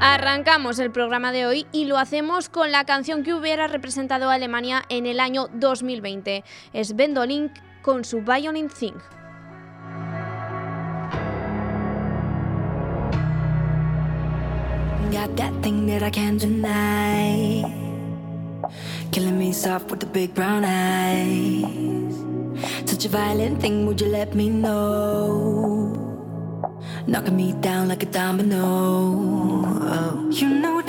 Arrancamos el programa de hoy y lo hacemos con la canción que hubiera representado a Alemania en el año 2020. Es Bendolink con su Violin Thing. Such a violent thing, would you let me know? Knocking me down like a domino. Oh. You know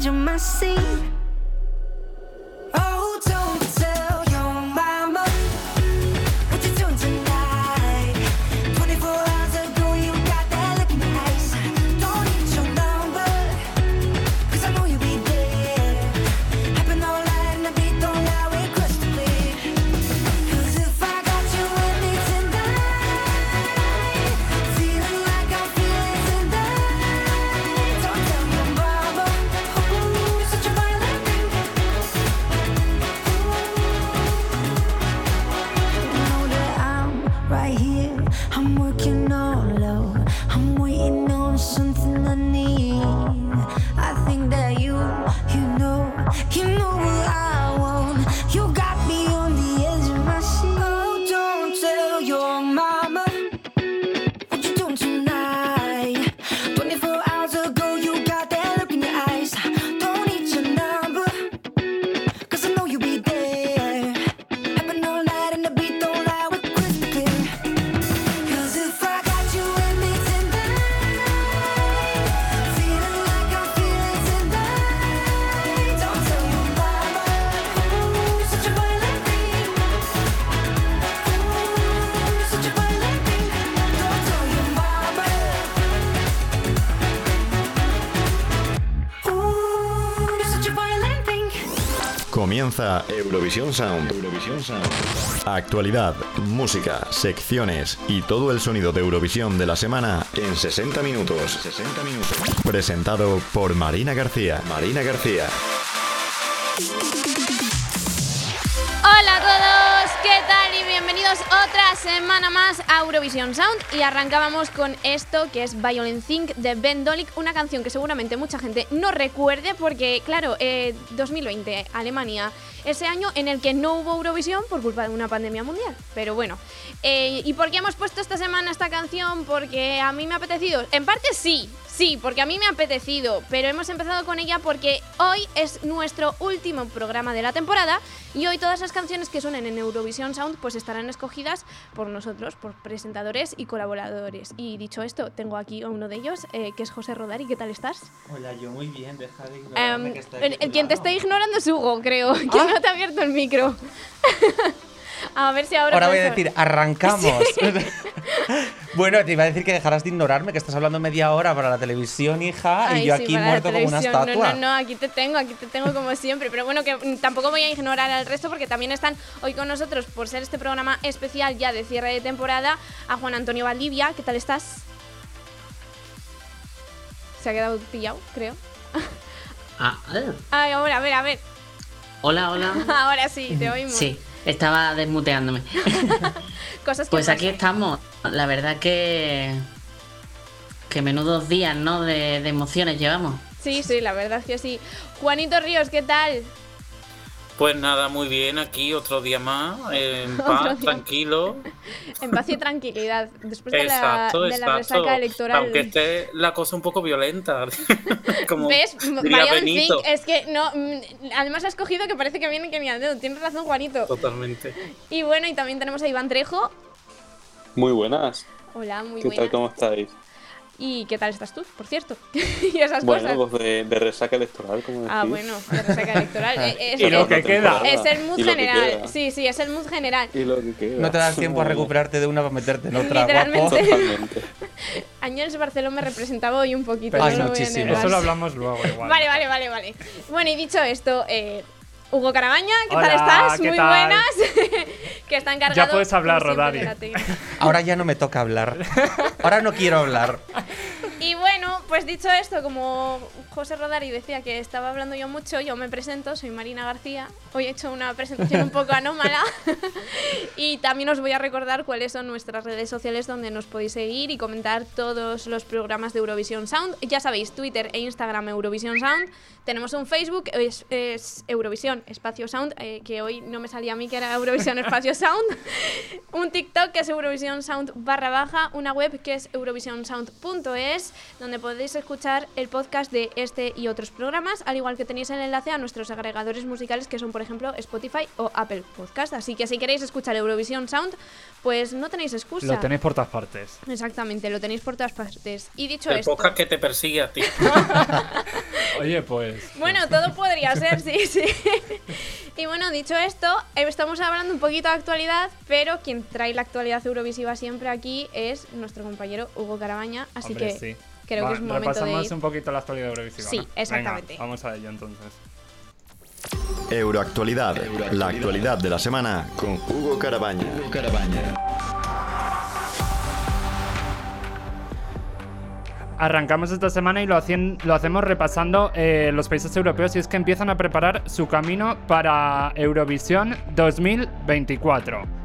edge of my seat. Eurovisión Sound. Eurovisión Sound. Actualidad, música, secciones y todo el sonido de Eurovisión de la semana en 60 minutos. 60 minutos. Presentado por Marina García. Marina García. Hola todos, otra semana más a Eurovisión Sound. Y arrancábamos con esto que es Violent Think de Ben Dolik, una canción que seguramente mucha gente no recuerde porque, claro, eh, 2020, Alemania, ese año en el que no hubo Eurovisión por culpa de una pandemia mundial. Pero bueno, eh, ¿y por qué hemos puesto esta semana esta canción? Porque a mí me ha apetecido. En parte sí, sí, porque a mí me ha apetecido, pero hemos empezado con ella porque hoy es nuestro último programa de la temporada y hoy todas las canciones que suenen en Eurovisión Sound pues estarán escogidas por nosotros, por presentadores y colaboradores. Y dicho esto, tengo aquí a uno de ellos, eh, que es José Rodari. ¿Qué tal estás? Hola, yo muy bien, deja de ignorarme Em, que está el- tu quien te está ignorando es Hugo, creo, que Ah. no te ha abierto el micro. a ver si ahora... Ahora voy a decir, arrancamos. bueno, te iba a decir que dejaras de ignorarme, que estás hablando media hora para la televisión, hija, Ay, y yo sí, aquí muerto como una televisión. estatua. No, no, no, aquí te tengo, aquí te tengo como siempre. Pero bueno, que tampoco voy a ignorar al resto porque también están hoy con nosotros, por ser este programa especial ya de cierre de temporada, a Juan Antonio Valdivia. ¿Qué tal estás? Se ha quedado pillado, creo. Ah, ah. Ay, ahora, a ver, a ver. hola, hola. Ahora sí, te oímos. Sí, estaba desmuteándome. Cosas que Pues aquí estamos. La verdad que Que menudos días, ¿no? De, de emociones llevamos. Sí, sí, la verdad es que sí. Juanito Ríos, ¿qué tal? Pues nada, muy bien, aquí otro día más, en paz, tranquilo. En paz y tranquilidad. Después de la, Exacto, de la resaca electoral. Aunque esté la cosa un poco violenta. Como ¿Ves? diría Vaya un Benito. think, es que no. mm, Además has cogido que parece que viene que ni al dedo. Tienes razón, Juanito. Totalmente. Y bueno, y también tenemos a Iván Trejo. Muy buenas. Hola, muy ¿Qué buenas. tal? ¿Cómo estáis? ¿Y qué tal estás tú, por cierto? y esas Bueno, cosas. pues de, de resaca electoral, como decís. Ah, bueno, la resaca electoral. es, Y lo es- que queda. es el mood que general. Sí, sí, es el mood general. Y lo que queda. No te das tiempo a recuperarte de una para meterte en otra, Literalmente. Totalmente. Ángels Barceló me representaba hoy un poquito. Ay, no lo voy a muchísimo. negar. Eso lo hablamos luego igual. Vale, vale, vale, vale. Bueno, y dicho esto, eh, Hugo Carabaña, ¿qué tal estás? ¿qué Muy tal? buenas. que está encargado. Ya puedes hablar, Rodari. Ahora ya no me toca hablar. Ahora no quiero hablar. Y bueno, pues dicho esto, como José Rodari decía que estaba hablando yo mucho, yo me presento, soy Marina García. Hoy he hecho una presentación un poco anómala. y también os voy a recordar cuáles son nuestras redes sociales donde nos podéis seguir y comentar todos los programas de Eurovisión Sound. Ya sabéis, Twitter e Instagram Eurovisión Sound. Tenemos un Facebook, es, es Eurovisión Espacio Sound, eh, que hoy no me salía a mí que era Eurovisión Espacio Sound. un TikTok que es Eurovisión Sound barra baja, una web que es eurovisionsound.es, donde podéis escuchar el podcast de este y otros programas, al igual que tenéis el enlace a nuestros agregadores musicales que son, por ejemplo, Spotify o Apple Podcast. Así que si queréis escuchar Eurovisión Sound, pues no tenéis excusa. Lo tenéis por todas partes. Exactamente, lo tenéis por todas partes. Y dicho El esto, podcast que te persigue a ti. Oye, pues. bueno, todo podría ser, sí, sí. y bueno, dicho esto, eh, estamos hablando un poquito de actualidad, pero quien trae la actualidad eurovisiva siempre aquí es nuestro compañero Hugo Carabaña, así hombre, que sí. Creo Va, que es un momento de repasamos ir. un poquito la actualidad eurovisiva. Sí, ¿no? exactamente. Venga, vamos a ello entonces. Euroactualidad, la actualidad de la semana con Hugo Carabaña. Arrancamos esta semana y lo, hacien- lo hacemos repasando eh, los países europeos y es que empiezan a preparar su camino para Eurovisión 2024.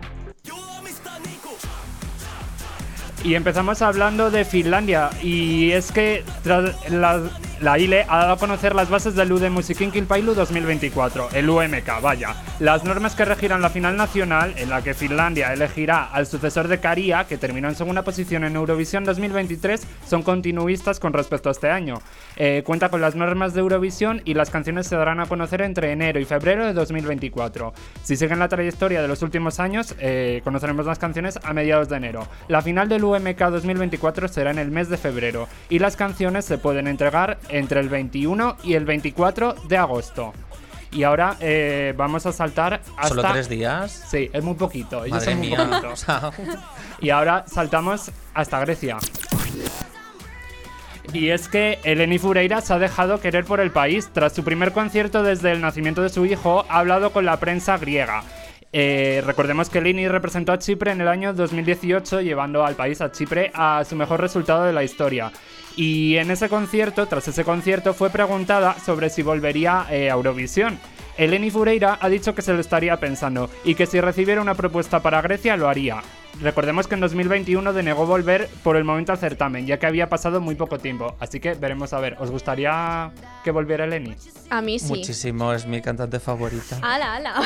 Y empezamos hablando de Finlandia. Y es que tras la, la ILE ha dado a conocer las bases del UD Musikinkilpailu 2024, el UMK, vaya. Las normas que regirán la final nacional, en la que Finlandia elegirá al sucesor de Caria, que terminó en segunda posición en Eurovisión 2023, son continuistas con respecto a este año. Eh, cuenta con las normas de Eurovisión y las canciones se darán a conocer entre enero y febrero de 2024. Si siguen la trayectoria de los últimos años, eh, conoceremos las canciones a mediados de enero. La final del UMK 2024 será en el mes de febrero y las canciones se pueden entregar entre el 21 y el 24 de agosto. Y ahora eh, vamos a saltar hasta... Solo tres días. Sí, es muy poquito. ellos Madre son muy mía. poquito. O sea, Y ahora saltamos hasta Grecia. Y es que Eleni Fureira se ha dejado querer por el país. Tras su primer concierto desde el nacimiento de su hijo, ha hablado con la prensa griega. Eh, recordemos que Eleni representó a Chipre en el año 2018, llevando al país a Chipre a su mejor resultado de la historia. Y en ese concierto, tras ese concierto, fue preguntada sobre si volvería eh, a Eurovisión. Eleni Fureira ha dicho que se lo estaría pensando y que si recibiera una propuesta para Grecia lo haría. Recordemos que en 2021 denegó volver por el momento al certamen, ya que había pasado muy poco tiempo. Así que veremos a ver. ¿Os gustaría que volviera Eleni? A mí sí. Muchísimo, es mi cantante favorita. Ala, ala.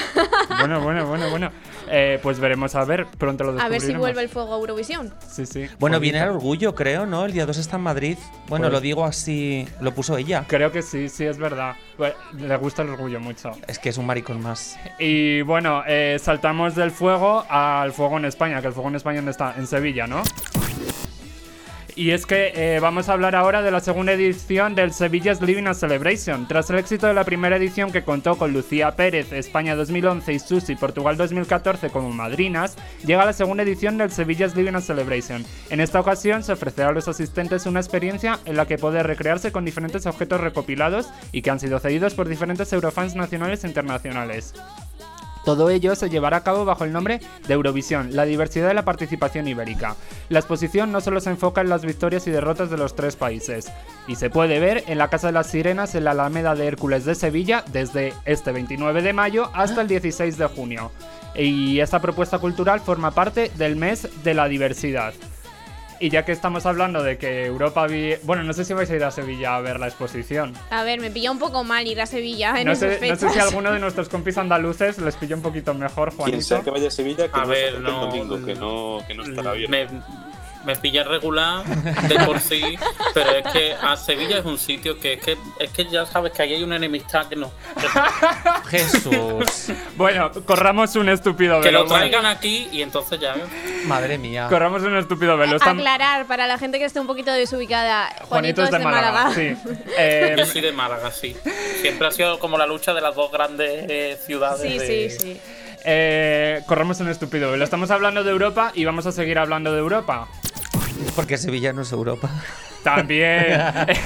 Bueno, bueno, bueno, bueno. Eh, pues veremos a ver. Pronto lo a descubriremos. ver si vuelve el fuego a Eurovisión. Sí, sí. Bueno, Bonito. viene el orgullo, creo, ¿no? El día 2 está en Madrid. Bueno, Pues- lo digo así, lo puso ella. Creo que sí, sí, es verdad. Bueno, Le gusta el orgullo mucho. Es que es un maricón más. Y bueno, eh, saltamos del fuego al fuego en España, que el España ¿dónde está? En Sevilla, ¿no? Y es que eh, vamos a hablar ahora de la segunda edición del Sevilla's Living a Celebration. Tras el éxito de la primera edición que contó con Lucía Pérez, España 2011 y Susi, Portugal 2014 como madrinas, llega la segunda edición del Sevilla's Living a Celebration. En esta ocasión se ofrecerá a los asistentes una experiencia en la que poder recrearse con diferentes objetos recopilados y que han sido cedidos por diferentes eurofans nacionales e internacionales. Todo ello se llevará a cabo bajo el nombre de Eurovisión, la diversidad de la participación ibérica. La exposición no solo se enfoca en las victorias y derrotas de los tres países, y se puede ver en la Casa de las Sirenas en la Alameda de Hércules de Sevilla desde este 29 de mayo hasta el 16 de junio. Y esta propuesta cultural forma parte del mes de la diversidad. Y ya que estamos hablando de que Europa vi... Bueno, no sé si vais a ir a Sevilla a ver la exposición. A ver, me pilla un poco mal ir a Sevilla en No esas sé, no sé si alguno de nuestros compis andaluces les pilla un poquito mejor, Quien sea Juanito. que vaya a Sevilla, que A no ver, no, el domingo, que no, que no estará bien. Me, me pilla regular de por sí, pero es que a Sevilla es un sitio que es que, es que ya sabes que ahí hay una enemistad que no. Jesús. Bueno, corramos un estúpido Que velo. lo traigan aquí y entonces ya. Madre mía. Corramos un estúpido velo. Están- Aclarar para la gente que esté un poquito desubicada. Juanito es de Málaga, sí. Eh, Yo soy de Málaga, sí. Siempre ha sido como la lucha de las dos grandes eh, ciudades. Sí, de- sí, sí. eh, corramos un estúpido velo. Estamos hablando de Europa y vamos a seguir hablando de Europa. Porque Sevilla no es Europa. También.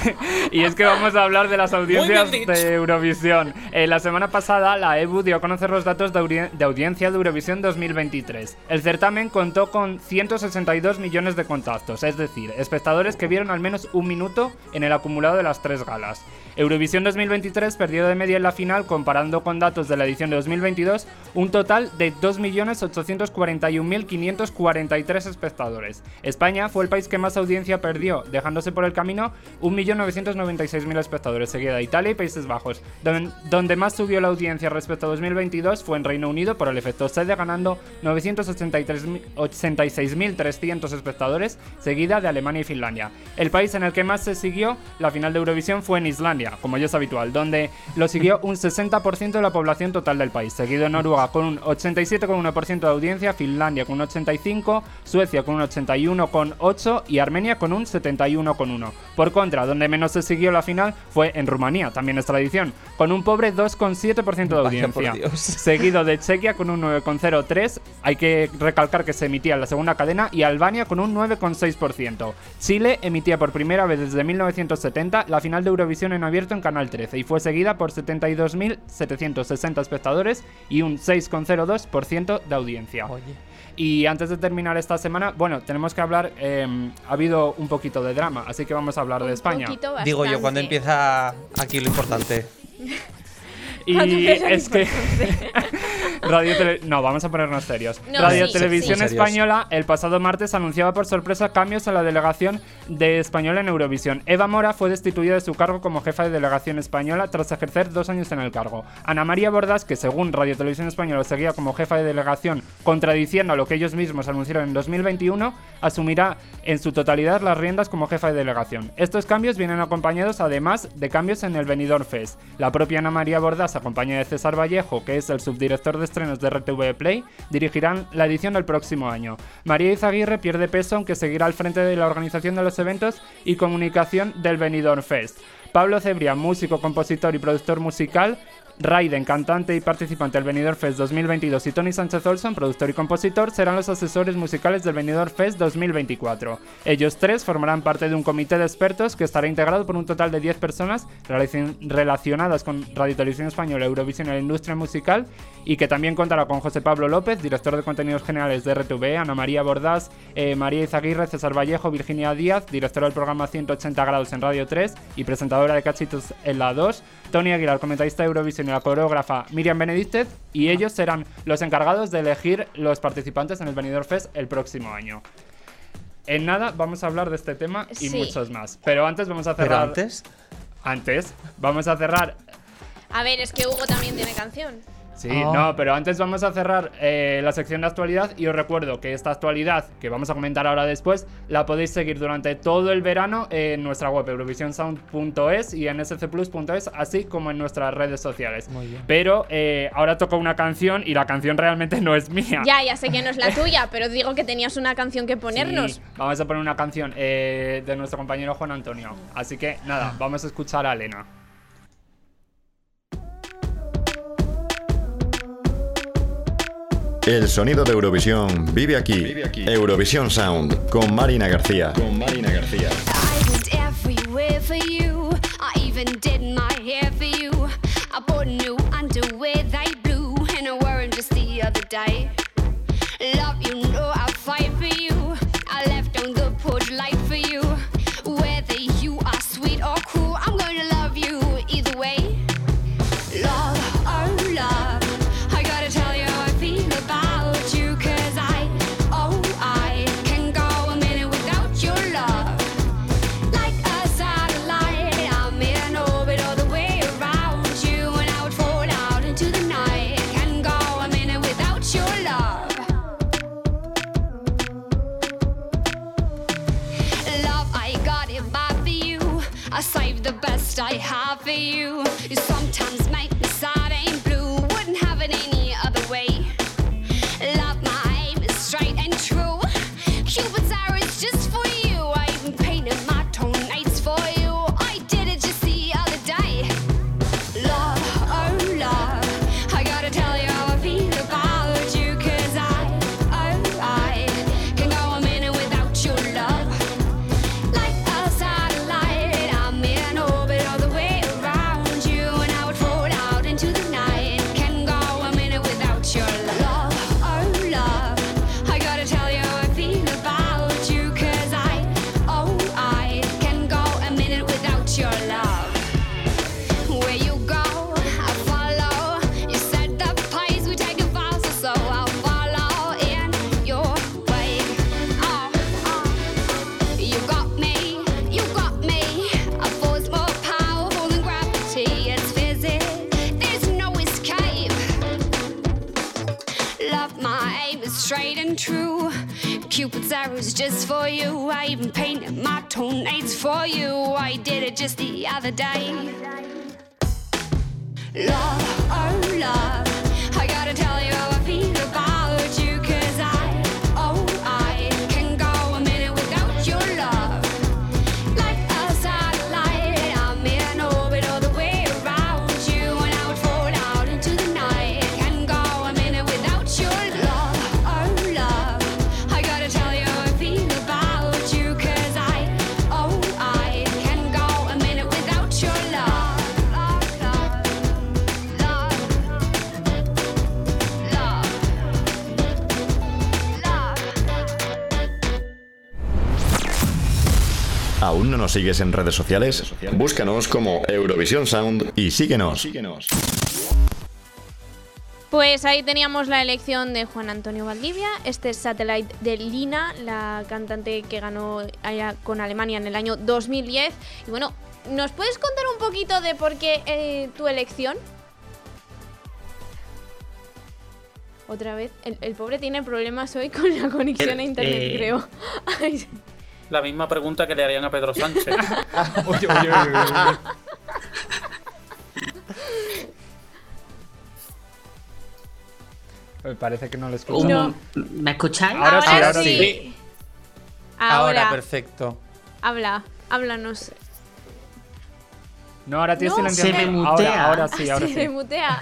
y es que vamos a hablar de las audiencias de Eurovisión. Eh, la semana pasada, la EBU dio a conocer los datos de, audi- de audiencia de Eurovisión 2023. El certamen contó con 162 millones de contactos, es decir, espectadores que vieron al menos un minuto en el acumulado de las tres galas. Eurovisión 2023 perdió de media en la final, comparando con datos de la edición de 2022, un total de 2.841.543 espectadores. España fue el país que más audiencia perdió, por el camino 1.996.000 espectadores, seguida de Italia y Países Bajos. Don- donde más subió la audiencia respecto a 2022 fue en Reino Unido por el efecto sede, ganando 986.300 espectadores, seguida de Alemania y Finlandia. El país en el que más se siguió la final de Eurovisión fue en Islandia, como ya es habitual, donde lo siguió un 60% de la población total del país, seguido en Noruega con un 87,1% de audiencia, Finlandia con un 85%, Suecia con un 81,8% y Armenia con un 71,1%. Por contra, donde menos se siguió la final fue en Rumanía, también es tradición, con un pobre 2,7% de audiencia. Seguido de Chequia con un 9,03%, hay que recalcar que se emitía en la segunda cadena, y Albania con un 9,6%. Chile emitía por primera vez desde 1970 la final de Eurovisión en abierto en Canal 13 y fue seguida por 72.760 espectadores y un 6,02% de audiencia. Oye. Y antes de terminar esta semana, bueno, tenemos que hablar, eh, ha habido un poquito de drama, así que vamos a hablar de Un España. poquito Digo yo, cuando empieza aquí lo importante. Y es que Radio Tele- No, vamos a ponernos serios. No, Radio sí, Televisión sí. Española el pasado martes anunciaba por sorpresa cambios en la delegación de Española en Eurovisión. Eva Mora fue destituida de su cargo como jefa de delegación española tras ejercer dos años en el cargo. Ana María Bordas, que según Radio Televisión Española seguía como jefa de delegación, contradiciendo a lo que ellos mismos anunciaron en 2021, asumirá en su totalidad las riendas como jefa de delegación. Estos cambios vienen acompañados además de cambios en el Benidorm Fest. La propia Ana María Bordas, acompañada de César Vallejo, que es el subdirector de estrenos de RTV Play, dirigirán la edición del próximo año. María Izaguirre pierde peso, aunque seguirá al frente de la organización de los eventos y comunicación del Benidorm Fest. Pablo Cebria, músico, compositor y productor musical, Raiden, cantante y participante del Benidorm Fest 2022 y Tony Sánchez Olson, productor y compositor, serán los asesores musicales del Benidorm Fest 2024. Ellos tres formarán parte de un comité de expertos que estará integrado por un total de 10 personas relacion- relacionadas con Radio Televisión Española, Eurovisión y la industria musical y que también contará con José Pablo López, director de contenidos generales de RTV, Ana María Bordás, eh, María Izaguirre, César Vallejo, Virginia Díaz, directora del programa 180 grados en Radio 3 y presentadora de Cachitos en la 2, Tony Aguilar, comentarista de Eurovisión y la coreógrafa Miriam Benedícez, y ellos serán los encargados de elegir los participantes en el Benidorm Fest el próximo año. En nada vamos a hablar de este tema y Sí. muchos más. Pero antes vamos a Pero cerrar. antes, Antes, vamos a cerrar A ver, es que Hugo también tiene canción. Sí, Oh. no, pero antes vamos a cerrar eh, la sección de actualidad y os recuerdo que esta actualidad, que vamos a comentar ahora después, la podéis seguir durante todo el verano en nuestra web eurovisionsound.es y en scplus.es, así como en nuestras redes sociales. Muy bien. Pero eh, ahora toca una canción y la canción realmente no es mía. Ya, ya sé que no es la tuya, pero digo que tenías una canción que ponernos. Sí, vamos a poner una canción eh, de nuestro compañero Juan Antonio. Así que nada, vamos a escuchar a Elena. El sonido de Eurovisión vive aquí. Eurovisión Sound con Marina García. Con Marina García. Straight and true. Cupid's arrows just for you. I even painted my toenails for you. I did it just the other day. Love, oh love, nos sigues en redes sociales? Búscanos como Eurovisión Sound y síguenos. Pues ahí teníamos la elección de Juan Antonio Valdivia, este es Satellite de Lina, la cantante que ganó allá con Alemania en el año 2010. Y bueno, ¿nos puedes contar un poquito de por qué eh, tu elección? Otra vez, el, el pobre tiene problemas hoy con la conexión a internet, Eh, creo. La misma pregunta que le harían a Pedro Sánchez. Oye, oye, oye, oye. Me parece que no lo escucho. No. ¿Me escucháis? Ahora sí, ahora sí. Ahora, Ahora, perfecto. habla, háblanos. No, ahora tienes No, silencio. se me Ahora, mutea. ahora sí, ahora se sí. mutea.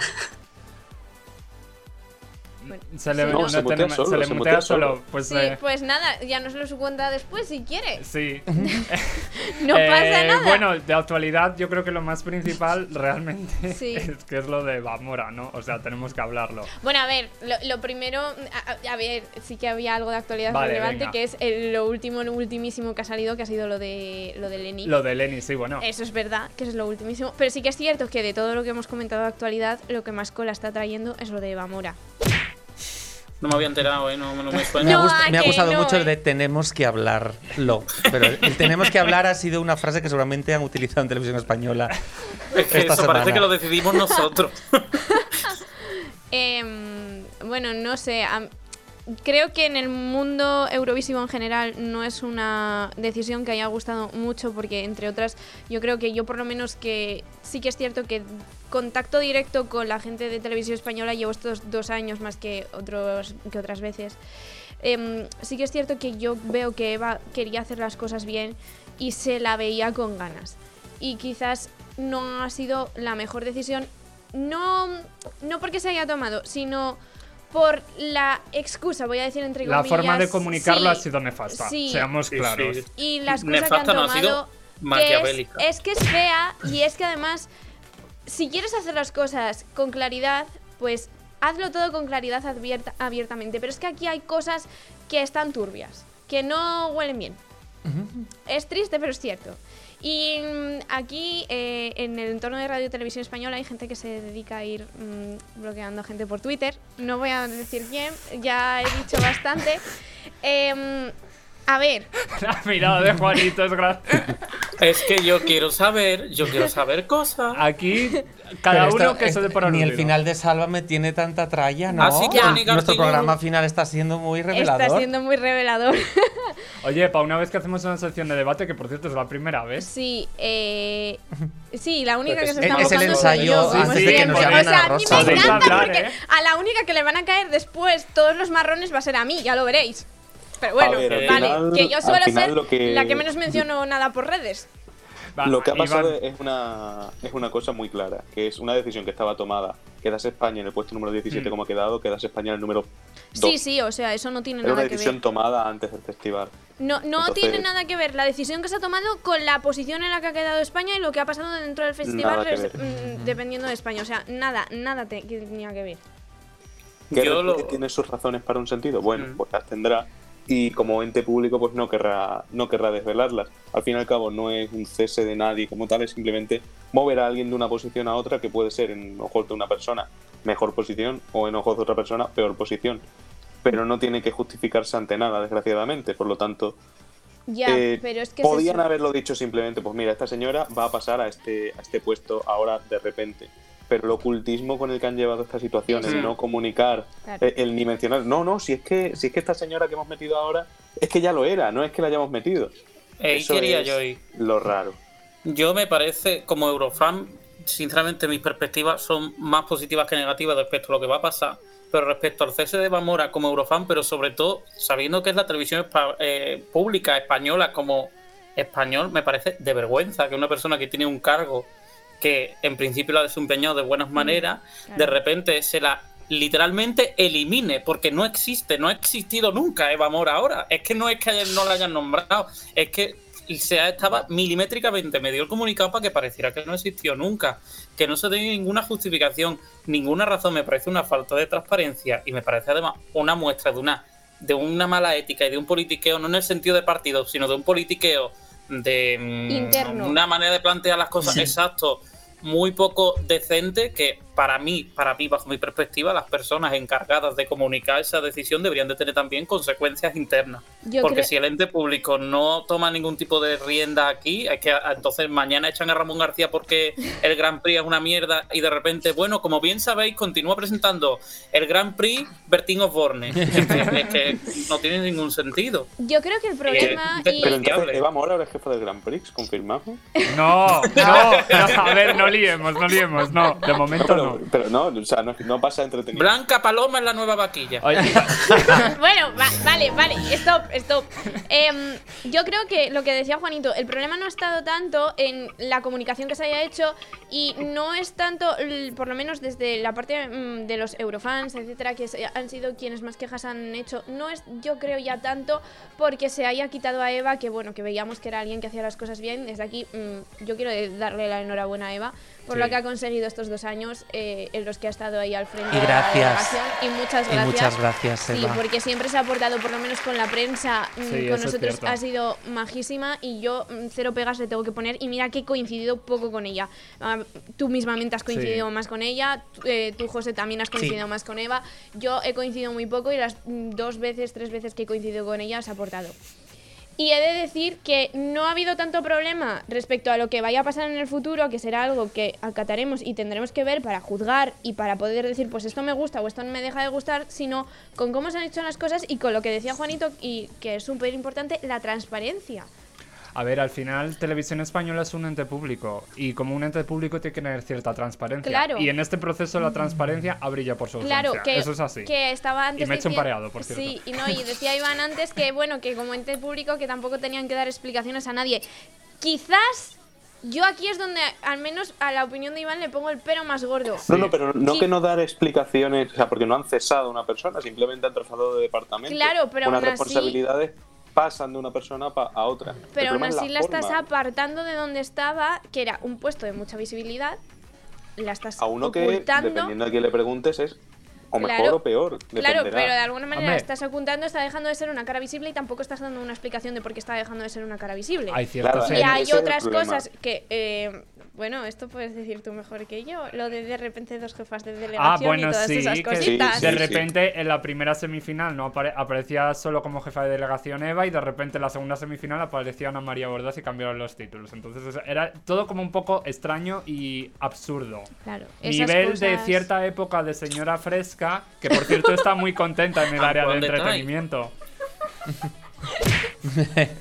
Se le, No, no se mutea solo, se le se mutea mutea solo. solo. Pues Sí, eh, pues nada, ya nos lo cuenta después si quieres. sí. No pasa Eh, nada. Bueno, de actualidad yo creo que lo más principal realmente Sí. es que es lo de Bamora, ¿no? O sea, tenemos que hablarlo. Bueno, a ver, lo, lo primero, a, a- a ver, sí que había algo de actualidad Vale, relevante, venga. que es el- lo último, lo ultimísimo que ha salido, que ha sido lo de lo de Lenny. Lo de Lenny, sí, bueno. Eso es verdad, que es lo ultimísimo. Pero sí que es cierto que de todo lo que hemos comentado de actualidad, lo que más cola está trayendo es lo de Bamora. No me había enterado, ¿eh? No, no me Me, suena. No, ha, gust- ¿a me ha gustado no, mucho eh? el de tenemos que hablarlo. Pero el, tenemos que hablar ha sido una frase que seguramente han utilizado en televisión española. Es que esta eso parece que lo decidimos nosotros. Em, bueno, no sé. Creo que en el mundo Eurovisivo en general no es una decisión que haya gustado mucho porque, entre otras, yo creo que yo por lo menos que sí que es cierto que contacto directo con la gente de televisión española llevo estos dos años más que, otros, que otras veces. Em, sí que es cierto que yo veo que Eva quería hacer las cosas bien y se la veía con ganas. Y quizás no ha sido la mejor decisión, no, no porque se haya tomado, sino por la excusa, voy a decir entre La comillas. forma de comunicarlo ha sido nefasta. sí. Seamos claros. sí. Y la excusa que han Nefasta no, ha tomado sido que es, es que es fea y es que además, si quieres hacer las cosas con claridad, pues hazlo todo con claridad abierta, abiertamente. Pero es que aquí hay cosas que están turbias, que no huelen bien. Es triste, pero es cierto. Y mm, aquí, eh, en el entorno de Radio y Televisión Española, hay gente que se dedica a ir mm, bloqueando a gente por Twitter. No voy a decir quién, ya he dicho bastante. Em, a ver, La mirada de Juanito es graciosa. Es que yo quiero saber, yo quiero saber cosas. Aquí, cada Pero uno esto- que se dé por Ni el final de Sálvame tiene tanta tralla, ¿no? Así que Nuestro programa final está siendo muy revelador. Está siendo muy revelador. Oye, para una vez que hacemos una sección de debate, que por cierto es la primera vez. Sí, eh, sí, la única Pues que se es- está es el mojando soy ensayo yo, como antes de que siempre. nos llamen O sea, a a mí Rosa. me encanta hablar, porque ¿eh? a la única que le van a caer después todos los marrones va a ser a mí, ya lo veréis. Pero bueno, ver, vale, final- que yo suelo ser lo que- la que menos menciono nada por redes. Va, Lo que ha pasado Iván, es una, es una cosa muy clara, que es una decisión que estaba tomada. Quedase España en el puesto número 17 Mm. como ha quedado, quedase España en el número 2. Sí, sí, o sea, eso no tiene Era una nada que decisión ver. tomada antes del festival. No, no Entonces- tiene nada que ver la decisión que se ha tomado con la posición en la que ha quedado España y lo que ha pasado dentro del festival mm, dependiendo de España. O sea, nada, nada te- que tenía que ver. ¿Que lo- tiene sus razones para un sentido? Bueno, Mm. pues las tendrá. Y como ente público, pues no querrá, no querrá desvelarlas. Al fin y al cabo, no es un cese de nadie como tal, es simplemente mover a alguien de una posición a otra que puede ser en ojos de una persona mejor posición o en ojos de otra persona peor posición. Pero no tiene que justificarse ante nada, desgraciadamente. Por lo tanto, Ya, eh, pero es que podían haberlo dicho simplemente, pues mira, esta señora va a pasar a este, a este puesto ahora de repente. Pero el ocultismo con el que han llevado esta situación, el no comunicar, Claro. eh, el ni mencionar, no, no, si es que si es que esta señora que hemos metido ahora es que ya lo era, no es que la hayamos metido. Ahí Eso quería es yo ir. Lo raro. Yo me parece, como Eurofan, sinceramente mis perspectivas son más positivas que negativas respecto a lo que va a pasar. Pero respecto al cese de Bamora como Eurofan, pero sobre todo sabiendo que es la televisión eh, pública española como español, me parece de vergüenza que una persona que tiene un cargo que en principio lo ha desempeñado de buenas maneras, claro. de repente se la literalmente elimine, porque no existe, no ha existido nunca Eva Mora ahora. Es que no es que ayer no la hayan nombrado, es que se ha- estaba milimétricamente, me dio el comunicado para que pareciera que no existió nunca, que no se dé ninguna justificación, ninguna razón, me parece una falta de transparencia y me parece además una muestra de una de una mala ética y de un politiqueo, no en el sentido de partido, sino de un politiqueo de mm, Interno. una manera de plantear las cosas Sí. exacto muy poco decente que para mí, para mí, bajo mi perspectiva, las personas encargadas de comunicar esa decisión deberían de tener también consecuencias internas. Yo Porque creo- si el ente público no toma ningún tipo de rienda aquí, es que a- entonces mañana echan a Ramón García porque el Grand Prix es una mierda y de repente, bueno, como bien sabéis, continúa presentando el Grand Prix Bertín Osborne. Es que, es que no tiene ningún sentido. Yo creo que el problema Eh, y Pero entonces, Eva Mora ahora es jefa del Grand Prix, confirmamos. No, no, no, a ver, no liemos, no liemos, no, de momento pero, no. pero no, o sea, no, no pasa entretenido. Blanca Paloma es la nueva vaquilla. Oye, bueno, va- vale, vale, stop, stop. Em, yo creo que lo que decía Juanito, el problema no ha estado tanto en la comunicación que se haya hecho y no es tanto, por lo menos desde la parte mm, de los eurofans, etcétera, que se- han sido quienes más quejas han hecho, no es, yo creo ya tanto porque se haya quitado a Eva, que bueno, que veíamos que era alguien que hacía las cosas bien. Desde aquí, mm, yo quiero darle la enhorabuena a Eva por Sí. lo que ha conseguido estos dos años eh, en los que ha estado ahí al frente Y de la gracias. delegación. Y muchas Y gracias. muchas gracias, Sí, Eva. porque siempre se ha aportado, por lo menos con la prensa, mm, Sí, con nosotros ha sido majísima y yo mm, cero pegas le tengo que poner y mira que he coincidido poco con ella. Ah, tú mismamente has coincidido Sí. más con ella, eh, tú, José también has coincidido más con Eva, yo he coincidido muy poco y las mm, dos veces, tres veces que he coincidido con ella has aportado. Y he de decir que no ha habido tanto problema respecto a lo que vaya a pasar en el futuro, que será algo que acataremos y tendremos que ver para juzgar y para poder decir, pues esto me gusta o esto no me deja de gustar, sino con cómo se han hecho las cosas y con lo que decía Juanito, y que es súper importante, la transparencia. A ver, al final Televisión Española es un ente público y como un ente público tiene que tener cierta transparencia. Claro. Y en este proceso la transparencia ha brilla por su ausencia. Claro, que, Eso es así. que estaba antes Y me he hecho un pareado, por cierto. Sí, y no, y decía Iván antes que bueno, que como ente público que tampoco tenían que dar explicaciones a nadie. Quizás yo aquí es donde al menos a la opinión de Iván le pongo el pero más gordo. No, no, pero no Sí. que no dar explicaciones, o sea, porque no han cesado a una persona, simplemente han trasladado de departamento. Claro, pero Unas aún así- responsabilidades pasan de una persona pa- a otra. Pero aún es así la, estás apartando de donde estaba, que era un puesto de mucha visibilidad. La estás A uno que, ocultando. dependiendo de quién le preguntes, es o mejor Claro, o peor. Claro, pero de alguna manera Hombre. estás ocultando, está dejando de ser una cara visible y tampoco estás dando una explicación de por qué está dejando de ser una cara visible. Hay ciertas... Claro, Y hay otras cosas que, eh, Bueno, esto puedes decir tú mejor que yo. Lo de de repente dos jefas de Ah, delegación bueno, y todas sí, esas que cositas. de Sí, sí. repente en la primera semifinal no apare- aparecía solo como jefa de delegación Eva y de repente en la segunda semifinal aparecía Ana María Bordaz y cambiaron los títulos. Entonces o sea, era todo como un poco extraño y absurdo. Claro, esas Nivel de cierta época de señora fresca, que por cierto está muy contenta en el Ah, área de entretenimiento.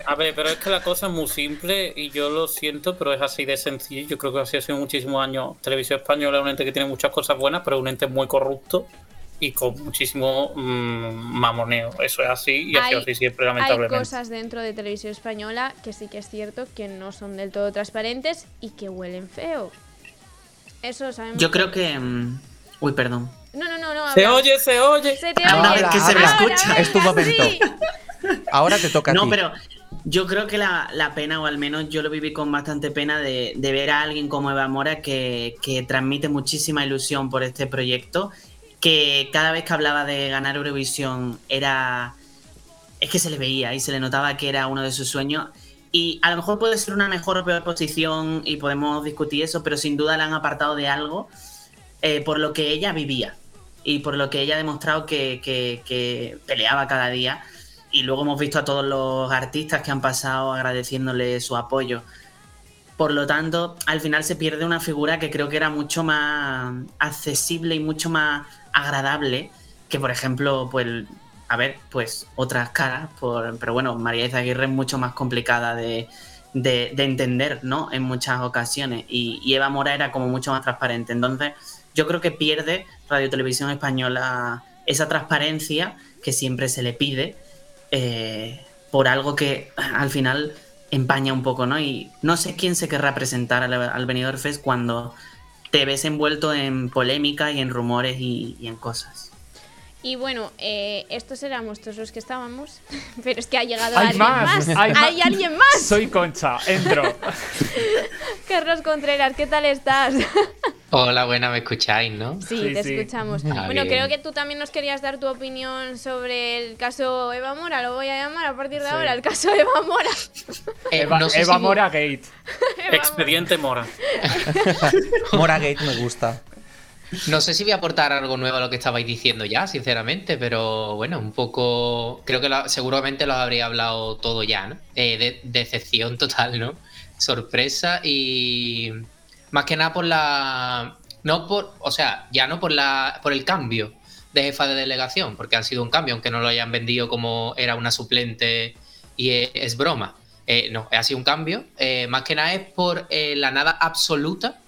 A ver, pero es que la cosa es muy simple y yo lo siento, pero es así de sencillo. Yo creo que así ha sido muchísimos años. Televisión Española es un ente que tiene muchas cosas buenas, pero es un ente muy corrupto y con muchísimo mm, mamoneo. Eso es así y ha sido Hay- así siempre, Hay lamentablemente. cosas dentro de televisión española que sí que es cierto que no son del todo transparentes y que huelen feo. Eso sabemos. Yo creo que. mm, Uy, perdón. No, no, no, no. Se habla. oye, se oye. Se te Ahora oye. que se me Ahora, escucha. venga, Es tu momento. sí. Ahora te toca a No, ti. pero yo creo que la, la pena, o al menos yo lo viví con bastante pena, de, de ver a alguien como Eva Mora que, que transmite muchísima ilusión por este proyecto, que cada vez que hablaba de ganar Eurovisión era... Es que se le veía y se le notaba que era uno de sus sueños. Y a lo mejor puede ser una mejor o peor posición y podemos discutir eso, pero sin duda la han apartado de algo eh, por lo que ella vivía y por lo que ella ha demostrado que, que- que peleaba cada día. Y luego hemos visto a todos los artistas que han pasado agradeciéndole su apoyo. Por lo tanto, al final se pierde una figura que creo que era mucho más accesible y mucho más agradable que, por ejemplo, pues, a ver, pues otras caras. Por, pero bueno, María Izaguirre es mucho más complicada de, de- de entender, ¿no? En muchas ocasiones. Y, y Eva Mora era como mucho más transparente. Entonces, yo creo que pierde Radio Televisión Española esa transparencia que siempre se le pide eh, por algo que al final empaña un poco, ¿no? Y no sé quién se querrá presentar al, al Benidorm Fest cuando te ves envuelto en polémica y en rumores y, y en cosas. Y bueno, eh, estos éramos todos los que estábamos, pero es que ha llegado Hay alguien más, más. hay alguien más. Soy Concha, entro. Carlos Contreras, ¿qué tal estás? Hola, buena, me escucháis, ¿no? Sí, Sí, te sí. escuchamos. Ah, bueno, bien. creo que tú también nos querías dar tu opinión sobre el caso Eva Mora, lo voy a llamar a partir de Sí. ahora, el caso Eva Mora. Eh, Eva, no sé Eva si- Mora Gate. Expediente Mora. Moragate me gusta. No sé si voy a aportar algo nuevo a lo que estabais diciendo ya, sinceramente, pero bueno, un poco. Creo que seguramente lo habría hablado todo ya, ¿no? Eh, de, decepción total, ¿no? Sorpresa y. Más que nada por la. No por. O sea, ya no por la. por el cambio de jefa de delegación, porque han sido un cambio, aunque no lo hayan vendido como era una suplente y es, broma. Eh, no, ha sido un cambio. Eh, más que nada es por la nada absoluta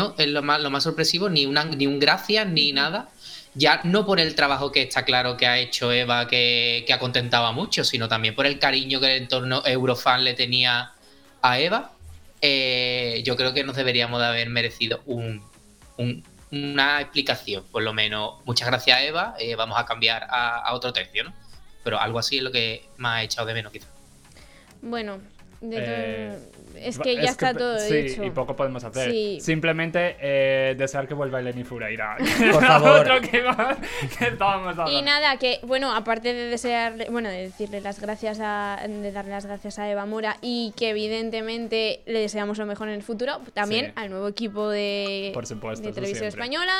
¿no? Es lo más, lo más sorpresivo, ni, una, ni un gracias ni nada. Ya no por el trabajo que está claro que ha hecho Eva, que, que ha contentado a muchos, sino también por el cariño que el entorno Eurofan le tenía a Eva. Eh, yo creo que nos deberíamos de haber merecido un, un- una explicación, por lo menos. Muchas gracias, Eva. eh, vamos a cambiar a, a otro tercio, ¿no? Pero algo así es lo que me ha echado de menos, quizá. Bueno, de Eh, todo- es que ya está todo sí, dicho. y poco podemos hacer. Sí. Simplemente eh, desear que vuelva Eleni Fureira. Por favor. Otro que, más, que estábamos hablando. Y nada, que bueno, aparte de desearle, bueno, de decirle las gracias a, de darle las gracias a Eva Mora y que evidentemente le deseamos lo mejor en el futuro, también Sí. al nuevo equipo de, Por supuesto, de Televisión. Española,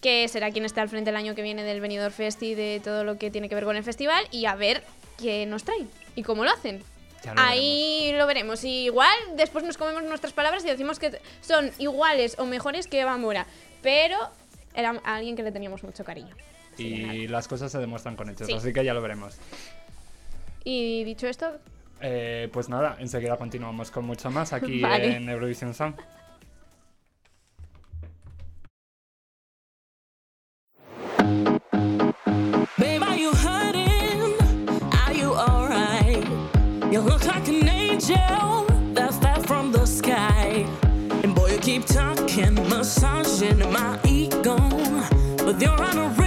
que será quien esté al frente el año que viene del Benidorm Fest y de todo lo que tiene que ver con el festival y a ver qué nos traen y cómo lo hacen. Ya lo Ahí lo veremos. Y igual después nos comemos nuestras palabras y decimos que son iguales o mejores que Eva Mora. Pero era alguien que le teníamos mucho cariño. Y las cosas se demuestran con hechos, Sí. así que ya lo veremos. Y dicho esto, Eh, pues nada, enseguida continuamos con mucho más aquí Vale. en Eurovision Sound. around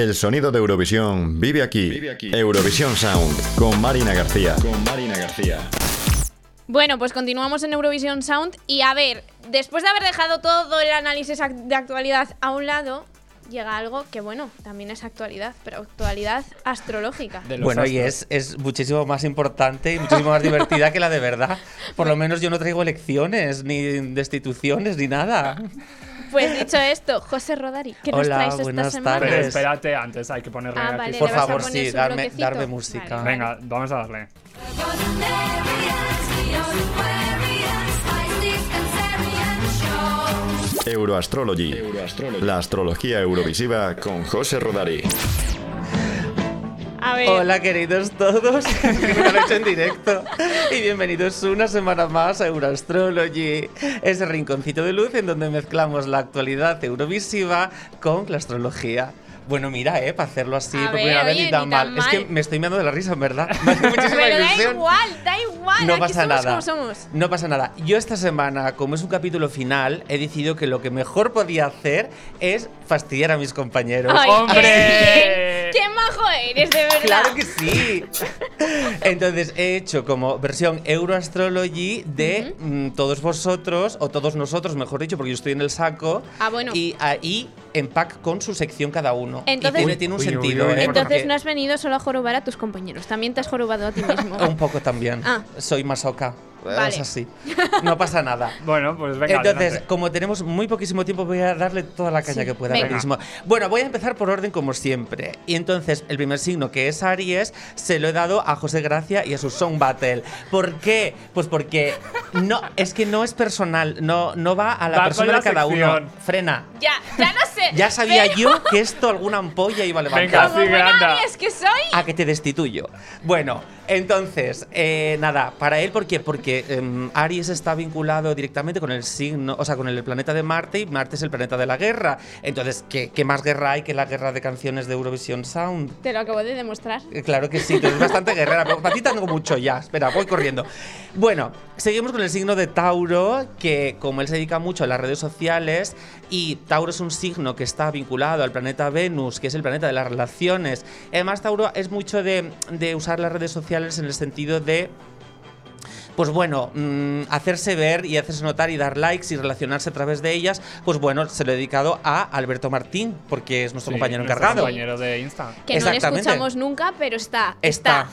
El sonido de Eurovisión vive aquí. Eurovisión Sound con Marina García. Con Marina García. Bueno, pues continuamos en Eurovisión Sound y a ver, después de haber dejado todo el análisis de actualidad a un lado, llega algo que bueno, también es actualidad, pero actualidad astrológica. Bueno, y es, es muchísimo más importante y muchísimo más divertida que la de verdad. Por lo menos yo no traigo elecciones, ni destituciones, ni nada. Pues dicho esto, José Rodari, ¿qué nos Hola, traes esta buenas semana? Pero tardes. espérate, antes hay que ponerle Ah, aquí. vale, Por le vas a favor, poner sí, su darme, bloquecito. darme música. Vale. Venga, vamos a darle. Euroastrology. La astrología eurovisiva con José Rodari. Hola queridos todos, en directo. Y bienvenidos una semana más a Euroastrology, ese rinconcito de luz en donde mezclamos la actualidad eurovisiva con la astrología. Bueno, mira, eh, para hacerlo así A por ver, primera vez ni tan ni tan mal. Es que me estoy meando de la risa, en verdad. Me hace muchísima pero da igual, da igual, No aquí pasa somos nada. como somos. No pasa nada. Yo esta semana, como es un capítulo final, he decidido que lo que mejor podía hacer es fastidiar a mis compañeros. Ay, ¡Hombre! qué, qué majo eres, de verdad. Claro que sí. Entonces he hecho como versión Euroastrology de mm, todos vosotros, o todos nosotros, mejor dicho, porque yo estoy en el saco. Ah, bueno. Y ahí en pack con su sección cada uno. Y Entonces- tiene, tiene un Uy, uy, sentido, uy, ¿eh? Entonces no has venido solo a jorobar a tus compañeros, también te has jorobado a ti mismo. Un poco también. Ah. Soy masoca. Vale. Es así. No pasa nada. Bueno, pues venga, Entonces, adelante. como tenemos muy poquísimo tiempo, voy a darle toda la caña Sí, que pueda venga. ahora mismo. Bueno, voy a empezar por orden como siempre. Y entonces, el primer signo, que es Aries, se lo he dado a José Gracia y a su Song Battle. ¿Por qué? Pues porque no, es que no es personal, no, no va a la Va persona la de cada sección. uno. Frena. Ya, ya no sé. Ya sabía pero yo que esto alguna ampolla iba a levantar. Venga, Como sigue, buena anda. Aries que soy. A que te destituyo. Bueno, entonces, eh, nada, para él, ¿por qué? Porque em, Aries está vinculado directamente con el signo, o sea, con el planeta de Marte y Marte es el planeta de la guerra. Entonces, ¿qué, qué más guerra hay que la guerra de canciones de Eurovisión Sound? Te lo acabo de demostrar. Eh, Claro que sí, tú eres bastante guerrera, pero para ti tengo mucho ya. Espera, voy corriendo. Bueno, seguimos con el signo de Tauro, que como él se dedica mucho a las redes sociales, y Tauro es un signo que está vinculado al planeta Venus, que es el planeta de las relaciones. Además, Tauro es mucho de, de usar las redes sociales en el sentido de pues bueno, mm, hacerse ver y hacerse notar y dar likes y relacionarse a través de ellas, pues bueno, se lo he dedicado a Alberto Martín, porque es nuestro Sí, compañero nuestro encargado. compañero de Insta. Que no le Exactamente. escuchamos nunca, pero está. Está,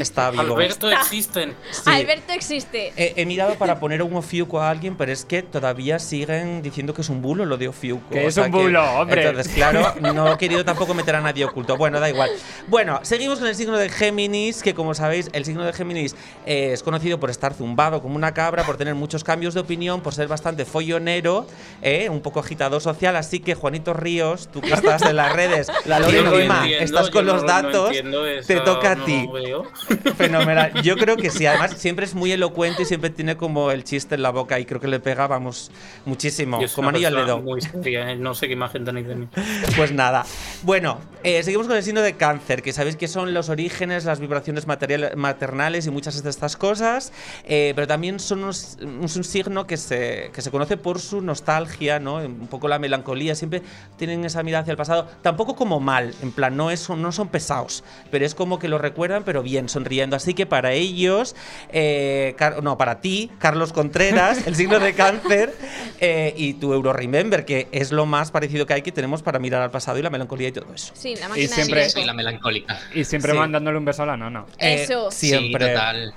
está vivo. Alberto existen. Sí. Alberto existe. He, he mirado para poner un Ofiuco a alguien, pero es que todavía siguen diciendo que es un bulo lo de Ofiuco. Que es un bulo, hombre. Entonces, claro, no he querido tampoco meter a nadie oculto. Bueno, da igual. Bueno, seguimos con el signo de Géminis, que como sabéis, el signo de Géminis eh, es conocido por estar zumbado como una cabra, por tener muchos cambios de opinión, por ser bastante follonero, eh, un poco agitador social. Así que, Juanito Ríos, tú que estás en las redes, la no lo Lima, entiendo, estás con no los lo- no datos, entiendo te esa- toca a no ti. veo. Fenomenal. Yo creo que sí. Además, siempre es muy elocuente y siempre tiene como el chiste en la boca y creo que le pega, vamos, muchísimo. Como anillo al dedo. Muy seria, ¿eh? no sé qué imagen tenéis de mí. Pues nada. Bueno, eh, seguimos con el signo de cáncer, que sabéis que son los orígenes, las vibraciones material- maternales y muchas de estas cosas, eh, pero también son unos- es un signo que se, que se conoce por su nostalgia, ¿no? Un poco la melancolía, siempre tienen esa mirada hacia el pasado, tampoco como mal, en plan, no, es, no son pesados, pero es como que lo recuerdan, pero bien, sonriendo. Así que para ellos, eh, no, para ti, Carlos Contreras, el signo de cáncer, eh, y tu Euro Remember, que es lo más parecido que hay que tenemos para mirar al pasado y la melancolía y todo eso. Sí, la Y máquina siempre- de Soy la melancólica. Y siempre Sí. mandándole un beso a la nana. Eh, Eso. siempre. Sí, total.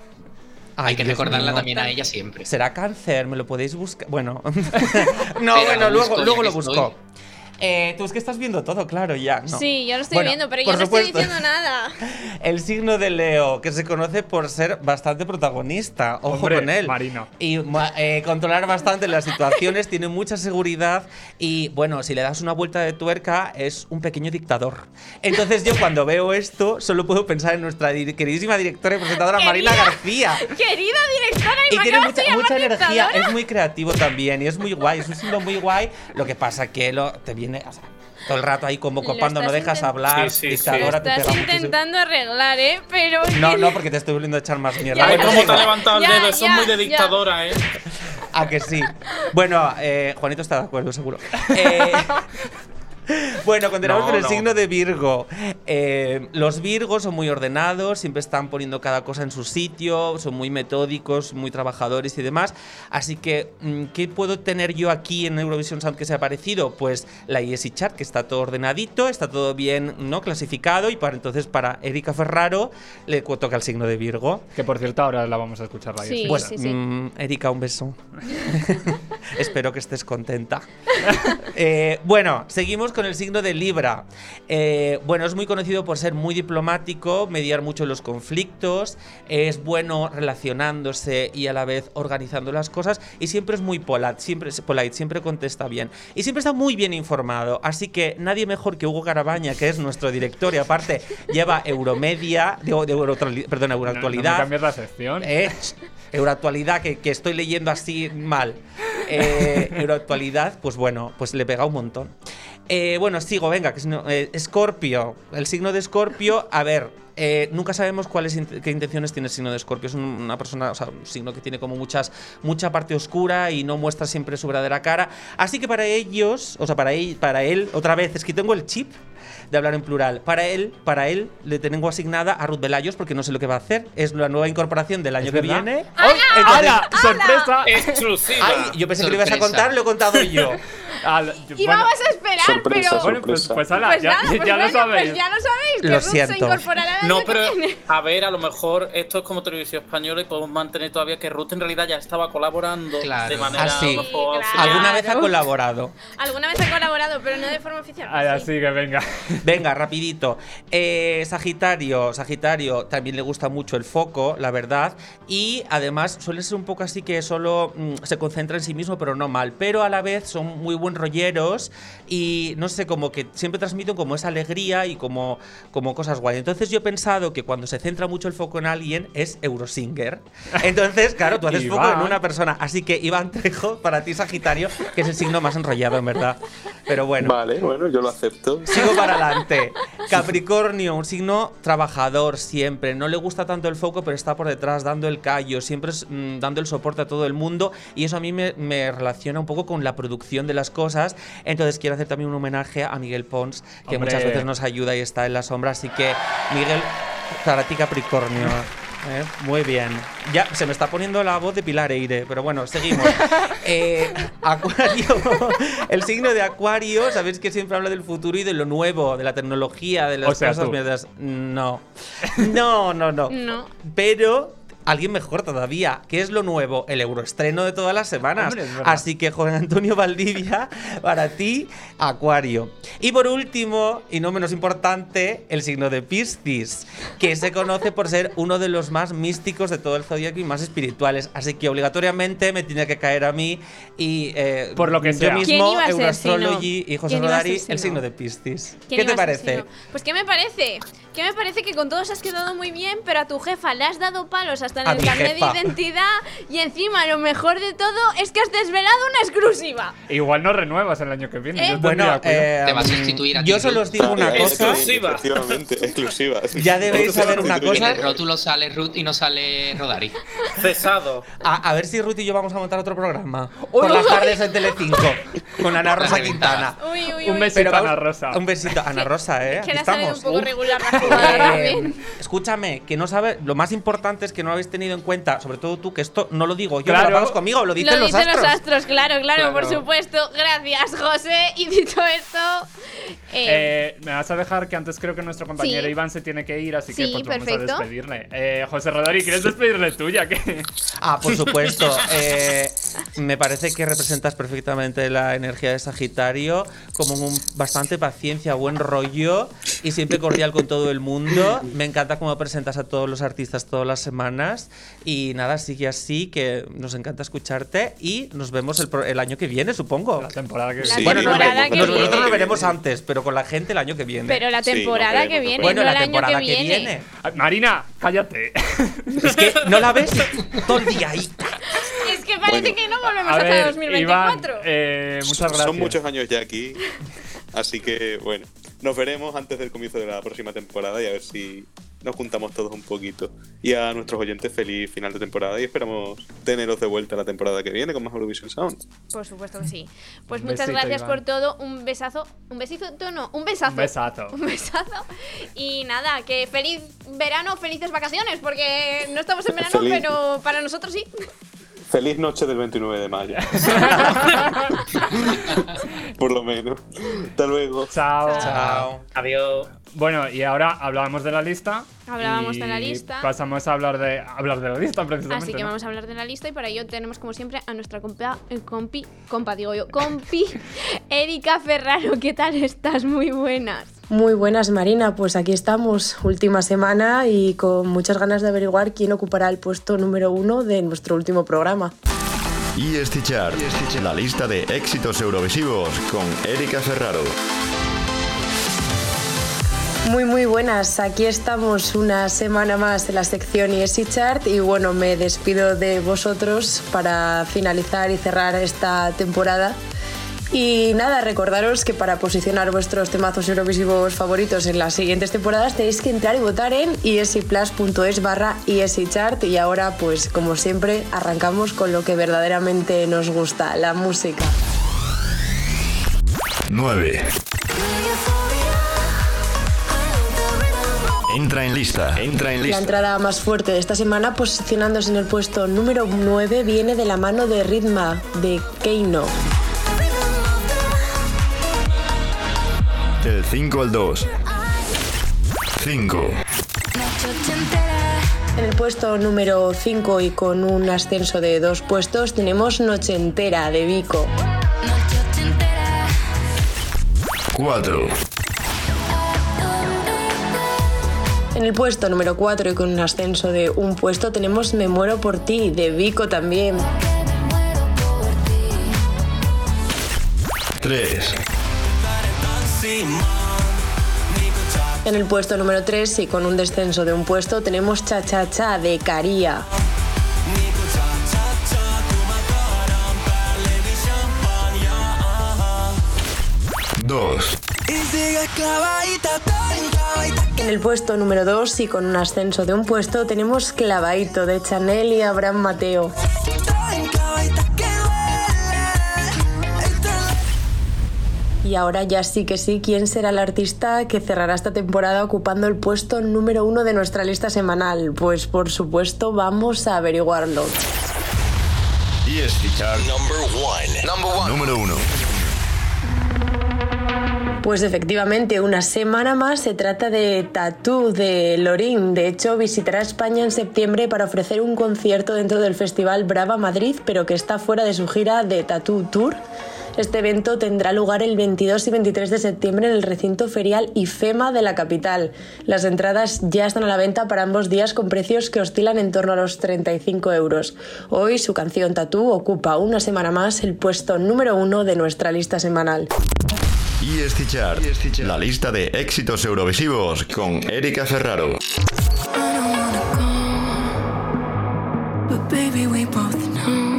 Ay, Hay que Dios recordarla mío. también a ella siempre. ¿Será cáncer? ¿Me lo podéis buscar? Bueno. no, bueno, luego, luego lo busco. Eh, tú es que estás viendo todo, claro, ya. ¿no? Sí, yo lo estoy Bueno, viendo, pero yo no estoy supuesto. diciendo nada. El signo de Leo, que se conoce por ser bastante protagonista. Ojo Hombre, con él. Marino. Y eh, controlar bastante las situaciones, tiene mucha seguridad y, bueno, si le das una vuelta de tuerca, es un pequeño dictador. Entonces, yo cuando veo esto, solo puedo pensar en nuestra queridísima directora y presentadora Marina. García. Querida directora, y, Y tiene mucha, mucha energía, dictadora. es muy creativo también y es muy guay, es un signo muy guay. Lo que pasa que lo, te viene o sea, todo el rato ahí como Lo cuando no dejas hablar, Sí, sí, sí. Lo dictadora, te estás intentando arreglar, ¿eh? Pero. No, no, porque te estoy volviendo a echar más mierda. Ay, cómo te ha levantado el Ya, dedo, eso ya, es muy de ya. dictadora, ¿eh? A que sí. Bueno, eh, Juanito está de acuerdo, seguro. Eh, bueno, continuamos No, con el no. signo de Virgo. Eh, los Virgos son muy ordenados, siempre están poniendo cada cosa en su sitio, son muy metódicos, muy trabajadores y demás. Así que, mm, ¿qué puedo tener yo aquí en Eurovision Sound que sea parecido? Pues la ESI Chart, que está todo ordenadito, está todo bien no clasificado. Y para entonces, para Erika Ferraro, le toca el signo de Virgo. Que por cierto, ahora la vamos a escuchar la Sí. Pues, sí, sí. mm, Erika, un beso. Espero que estés contenta. Eh, bueno, seguimos con el signo de Libra. Eh, bueno, es muy conocido por ser muy diplomático, mediar mucho los conflictos, es bueno relacionándose y a la vez organizando las cosas y siempre es muy polite, siempre, es polite, siempre contesta bien y siempre está muy bien informado. Así que nadie mejor que Hugo Carabaña, que es nuestro director y aparte lleva Euromedia, digo, de Euroactuali- perdón, No- no me Euroactualidad. cambies la sección. Eh, Euroactualidad, que, que estoy leyendo así mal. Eh, Euroactualidad, pues bueno, pues le pega un montón. Eh, bueno, sigo, venga, que si no, eh. El signo de Scorpio, a ver, eh, nunca sabemos cuáles qué intenciones tiene el signo de Scorpio. Es un- una persona, o sea, un signo que tiene como muchas, mucha parte oscura y no muestra siempre su verdadera cara. Así que para ellos, o sea, para para él, otra vez, es que tengo el chip de hablar en plural. Para él, para él, le tengo asignada a Ruth Velayos porque no sé lo que va a hacer. Es la nueva incorporación del año ¿Es que verdad? viene. ¡Hala! ¡Sorpresa! Exclusiva. Ay, yo pensé que lo ibas a Sorpresa. contar, lo he contado yo. Al- Y bueno, vamos a esperar, Sorpresa, pero. bueno, pues, sorpresa. pues ala, Pues ya, nada, pues ya lo bueno, sabéis. Pues ya lo sabéis, que Lo Ruth se siento. incorporará el No, pero a ver, a lo mejor esto es como televisión española y podemos mantener todavía que Ruth en realidad ya estaba colaborando Claro. de manera Ah, sí. a lo mejor, Sí, auxiliar. ¿Alguna vez ha Claro. colaborado? Alguna vez ha colaborado, pero no de forma oficial. Sí. así que venga. Venga, rapidito. Eh, Sagitario, Sagitario también le gusta mucho el foco, la verdad. Y además suele ser un poco así que solo mm, se concentra en sí mismo, pero no mal. Pero a la vez son muy buen rolleros y no sé, como que siempre transmiten como esa alegría y como, como cosas guay. Entonces yo he pensado que cuando se centra mucho el foco en alguien es Eurosinger. Entonces, claro, tú haces foco en una persona. Así que Iván Trejo, para ti Sagitario, que es el signo más enrollado en verdad. Pero bueno. Vale, bueno, yo lo acepto. Sigo para adelante. Capricornio, un signo trabajador siempre. No le gusta tanto el foco, pero está por detrás dando el callo, siempre es, mm, dando el soporte a todo el mundo. Y eso a mí me, me relaciona un poco con la producción de las cosas. Entonces quiero hacer también un homenaje a Miguel Pons, que Hombre. muchas veces nos ayuda y está en la sombra. Así que, Miguel, para ti Capricornio. ¿Eh? Muy bien. Ya se me está poniendo la voz de Pilar Eire, pero bueno, seguimos. Eh, acuario, el signo de Acuario, sabéis que siempre habla del futuro y de lo nuevo, de la tecnología, de las O sea, cosas tú. mierdas. No, no, no, no. No. Pero alguien mejor todavía. ¿Qué es lo nuevo? El euroestreno de todas las semanas. Hombre. Así que Juan Antonio Valdivia, para ti, Acuario. Y por último, y no menos importante, el signo de Piscis, que se conoce por ser uno de los más místicos de todo el zodiaco y más espirituales. Así que obligatoriamente me tiene que caer a mí y eh, Por lo que sea. yo ¿Quién mismo, Euroastrology y José ¿Quién iba a ser Rodari, el signo de Piscis. ¿Quién ¿Qué te parece? sino? Pues ¿qué me parece? ¿Qué me parece que con todos has quedado muy bien, pero a tu jefa le has dado palos hasta en A el carnet jefa. de identidad y encima lo mejor de todo es que has desvelado una exclusiva. Igual no renuevas el año que viene. Eh, yo Bueno, eh, Te va a sustituir a yo solo os digo una cosa. Exclusiva. Efectivamente, exclusiva. Ya debéis saber una En cosa. el rótulo sale Ruth y no sale Rodari. Cesado. A, a ver si Ruth y yo vamos a montar otro programa. Por las tardes en Telecinco. Con Ana Rosa. Quintana. Uy, uy, Un uy. besito, Pero vamos- Ana Rosa. Un besito. Ana Rosa, ¿eh? Que salido un estamos. poco regular la jugada Eh, escúchame, que no sabe. Lo más importante es que no habéis tenido en cuenta, sobre todo tú, que esto no lo digo yo, Claro. lo hablamos conmigo, lo dicen Lo los dicen astros. los astros, claro, claro, por Claro. supuesto. Gracias, José. Y dicho esto, Eh, Eh, me vas a dejar que antes creo que nuestro compañero Sí. Iván se tiene que ir, así que Sí, pues vamos perfecto. a despedirle. Eh, José Rodori, ¿quieres despedirle tú ya que Ah, por supuesto. Eh, me parece que representas perfectamente la energía de Sagitario, como un bastante paciencia, buen rollo y siempre cordial con todo el mundo. Me encanta cómo presentas a todos los artistas todas las semanas y nada, sigue así, que nos encanta escucharte y nos vemos el, el año que viene, supongo. la temporada que viene? Bueno, nos que nos- viene. nosotros lo veremos antes, pero con la gente el año que viene. pero la Sí, no temporada que viene, bueno, no la el año temporada que que viene. viene. Ah, Marina, cállate. Es que no la ves todo el día ahí. Es que parece Bueno, que no volvemos A hasta ver, 2024. Iván, eh, muchas gracias. Son muchos años ya aquí, así que bueno, nos veremos antes del comienzo de la próxima temporada y a ver si nos juntamos todos un poquito. Y a nuestros oyentes, feliz final de temporada y esperamos teneros de vuelta la temporada que viene con más Eurovision Sound. Por supuesto que sí. Pues Un muchas besito, gracias Iván. por todo. Un besazo. ¿Un besito? No, un besazo. Un besazo. Un besazo. Y nada, que feliz verano, felices vacaciones, porque no estamos en verano, Feliz. pero para nosotros sí. Feliz noche del 29 de mayo. Por lo menos. Hasta luego. Chao. Chao. Adiós. Bueno, y ahora hablábamos de la lista. Hablábamos y de la lista. Pasamos a hablar de hablar de la lista precisamente. Así que ¿no? vamos a hablar de la lista y para ello tenemos como siempre a nuestra compa, eh, compi, compa digo yo, compi, Erika Ferraro. ¿Qué tal estás? Muy buenas. Muy buenas, Marina. Pues aquí estamos, última semana y con muchas ganas de averiguar quién ocupará el puesto número uno de nuestro último programa. Y Chart, la lista de éxitos eurovisivos con Erika Ferraro. Muy, muy buenas. Aquí estamos una semana más en la sección ESI Chart y bueno, me despido de vosotros para finalizar y cerrar esta temporada. Y nada, recordaros que para posicionar vuestros temazos eurovisivos favoritos en las siguientes temporadas tenéis que entrar y votar en esiplus.es barra Chart y ahora pues como siempre arrancamos con lo que verdaderamente nos gusta, la música. 9. Entra en lista, entra en La lista. entrada más fuerte de esta semana, posicionándose en el puesto número 9, viene de la mano de Ritma, de Keino. Del 5 al 2. 5. En el puesto número 5 y con un ascenso de dos puestos tenemos Noche Entera de Vico. 4. En el puesto número 4 y con un ascenso de un puesto tenemos Me Muero por ti de Vico también. 3. En el puesto número 3 y con un descenso de un puesto tenemos Cha Cha Cha de Caría. 2. En el puesto número 2 y con un ascenso de un puesto tenemos Clavaito de Chanel y Abraham Mateo. Y ahora ya sí que sí, ¿quién será el artista que cerrará esta temporada ocupando el puesto número uno de nuestra lista semanal? Pues por supuesto vamos a averiguarlo. Y Chart. Número 1. Pues efectivamente, una semana más se trata de Tattoo de Lorin. De hecho, visitará España en septiembre para ofrecer un concierto dentro del Festival Brava Madrid, pero que está fuera de su gira de Tattoo Tour. Este evento tendrá lugar el 22 y 23 de septiembre en el recinto ferial IFEMA de la capital. Las entradas ya están a la venta para ambos días con precios que oscilan en torno a los 35 euros. Hoy su canción Tattoo ocupa una semana más el puesto número uno de nuestra lista semanal. Y Chart. La lista de éxitos eurovisivos con Erika Ferraro. But baby, we both know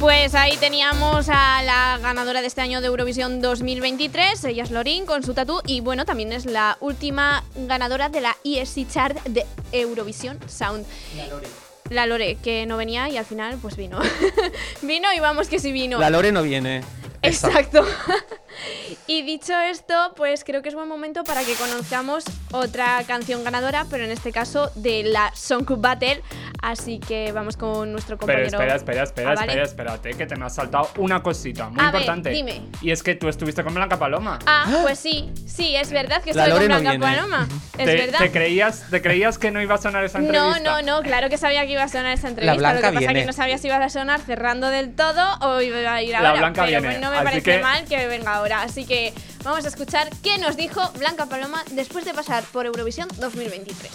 Pues ahí teníamos a la ganadora de este año de Eurovisión 2023, ella es Lorin con su tatú y bueno, también es la última ganadora de la ESC Chart de Eurovisión Sound. La Lore. La Lore, que no venía y al final pues vino. vino y vamos que sí vino. La Lore no viene. Exacto. y dicho esto, pues creo que es buen momento para que conozcamos otra canción ganadora, pero en este caso de la Song Battle. Así que vamos con nuestro Pero compañero. espera, espera, espera, Ah, ¿vale? espera, espérate, que te me has saltado una cosita muy A ver, importante. dime. Y es que tú estuviste con Blanca Paloma. Ah, pues sí, sí, es verdad que La estoy con Lore no Blanca viene. Paloma. Es ¿Te, verdad. te creías, ¿Te creías que no iba a sonar esa No, entrevista? no, no, claro que sabía que iba a sonar esa entrevista. Blanca Lo que pasa viene. que no sabía si iba a sonar cerrando del todo o iba a ir La ahora. Blanca pero viene, pues no me así parece que- mal que venga ahora. Así que vamos a escuchar qué nos dijo Blanca Paloma después de pasar por Eurovisión 2023.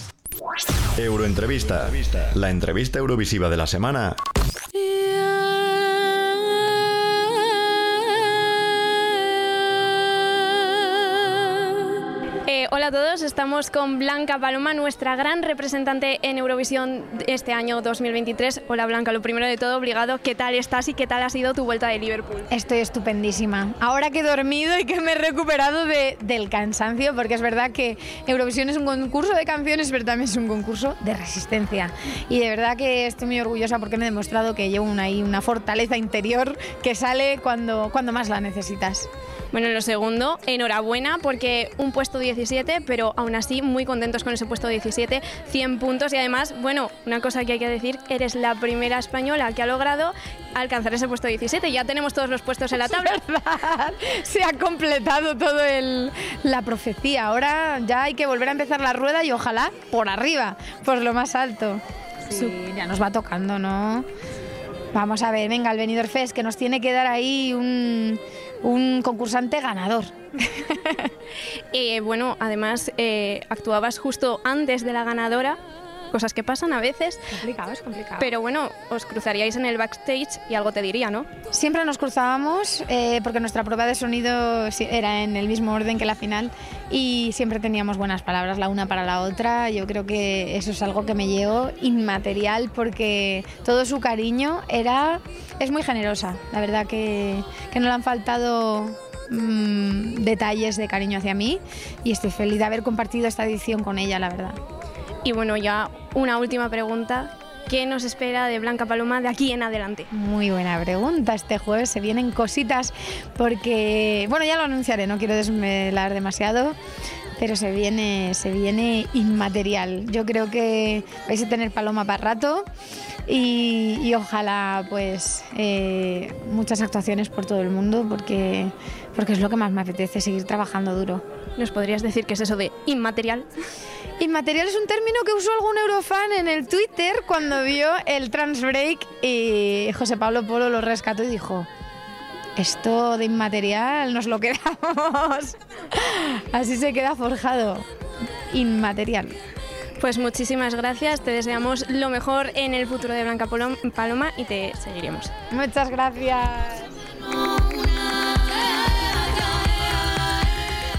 Euroentrevista. La entrevista eurovisiva de la semana. Eh, hola a todos, estamos con Blanca Paloma, nuestra gran representante en Eurovisión este año 2023. Hola Blanca, lo primero de todo, obligado, ¿qué tal estás y qué tal ha sido tu vuelta de Liverpool? Estoy estupendísima. Ahora que he dormido y que me he recuperado de- del cansancio, porque es verdad que Eurovisión es un concurso de canciones, pero también es un concurso de resistencia. Y de verdad que estoy muy orgullosa porque me he demostrado que llevo una, una fortaleza interior que sale cuando, cuando más la necesitas. Bueno, lo segundo, enhorabuena porque un puesto 17, pero aún así muy contentos con ese puesto 17, 100 puntos y además, bueno, una cosa que hay que decir, eres la primera española que ha logrado alcanzar ese puesto 17. Ya tenemos todos los puestos en la tabla. Se ha completado todo el, la profecía. Ahora ya hay que volver a empezar la rueda y ojalá por arriba, por lo más alto. Sí, ya nos va tocando, ¿no? Vamos a ver, venga, el Benidorm Fest, que nos tiene que dar ahí un, un concursante ganador. Eh, bueno, además eh, actuabas justo antes de la ganadora, cosas que pasan a veces. Complicado, es complicado. Pero bueno, os cruzaríais en el backstage y algo te diría, ¿no? Siempre nos cruzábamos eh, porque nuestra prueba de sonido era en el mismo orden que la final y siempre teníamos buenas palabras la una para la otra. Yo creo que eso es algo que me llevo inmaterial porque todo su cariño era es muy generosa. La verdad que, que no le han faltado mm, detalles de cariño hacia mí y estoy feliz de haber compartido esta edición con ella, la verdad. Y bueno, ya una última pregunta. ¿Qué nos espera de Blanca Paloma de aquí en adelante? Muy buena pregunta. Este jueves se vienen cositas porque, bueno, ya lo anunciaré, no quiero desvelar demasiado, pero se viene, se viene inmaterial. Yo creo que vais a tener paloma para rato y, y ojalá pues eh, muchas actuaciones por todo el mundo porque, porque es lo que más me apetece, seguir trabajando duro. ¿Nos podrías decir qué es eso de inmaterial? Inmaterial es un término que usó algún eurofan en el Twitter cuando vio el trans break y José Pablo Polo lo rescató y dijo, esto de inmaterial nos lo quedamos. Así se queda forjado. Inmaterial. Pues muchísimas gracias, te deseamos lo mejor en el futuro de Blanca Paloma y te seguiremos. Muchas gracias.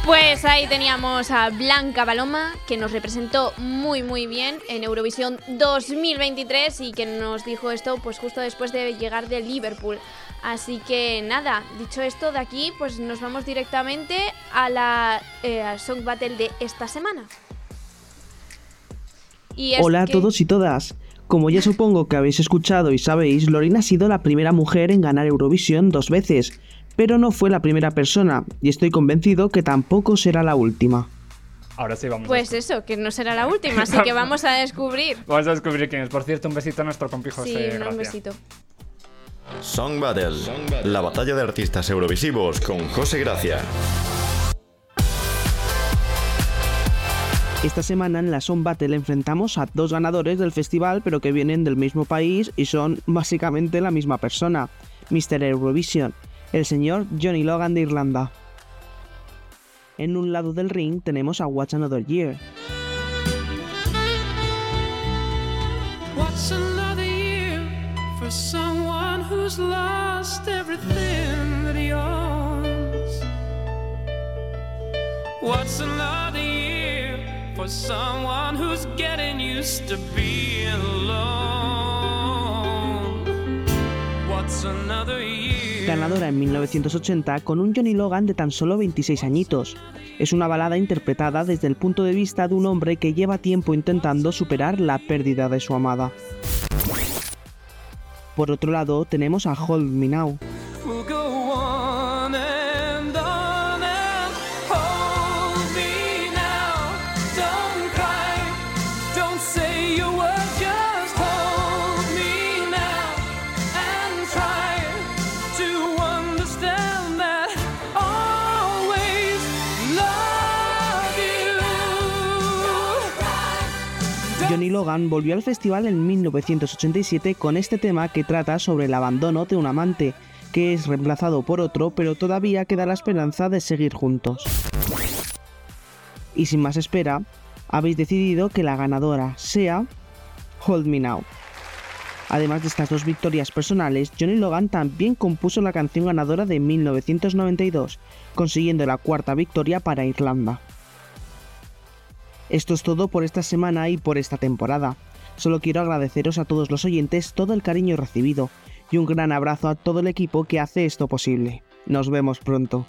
Pues ahí teníamos a Blanca Paloma, que nos representó muy muy bien en Eurovisión 2023 y que nos dijo esto pues justo después de llegar de Liverpool. Así que nada, dicho esto, de aquí pues nos vamos directamente a la eh, al Song Battle de esta semana. Y es Hola a todos y todas. Como ya supongo que habéis escuchado y sabéis, Lorena ha sido la primera mujer en ganar Eurovisión dos veces, pero no fue la primera persona, y estoy convencido que tampoco será la última. Ahora sí vamos. Pues eso, que no será la última, así que vamos a descubrir. Vamos a descubrir quién es. Por cierto, un besito a nuestro compi José. Sí, un gracias. besito. Song Battle. La batalla de artistas eurovisivos con José Gracia. Esta semana en la Song Battle enfrentamos a dos ganadores del festival, pero que vienen del mismo país y son básicamente la misma persona, Mr. Eurovision, el señor Johnny Logan de Irlanda. En un lado del ring tenemos a Watch Another Year, What's another year for someone who's lost everything that he owns? What's another year for someone who's getting used to being alone? What what's another year? Ganadora en 1980 con un Johnny Logan de tan solo 26 añitos. Es una balada interpretada desde el punto de vista de un hombre que lleva tiempo intentando superar la pérdida de su amada. Por otro lado, tenemos a Hold Me Now, Johnny Logan volvió al festival en 1987 con este tema que trata sobre el abandono de un amante, que es reemplazado por otro, pero todavía queda la esperanza de seguir juntos. Y sin más espera, habéis decidido que la ganadora sea Hold Me Now. Además de estas dos victorias personales, Johnny Logan también compuso la canción ganadora de 1992, consiguiendo la cuarta victoria para Irlanda. Esto es todo por esta semana y por esta temporada. Solo quiero agradeceros a todos los oyentes todo el cariño recibido y un gran abrazo a todo el equipo que hace esto posible. Nos vemos pronto.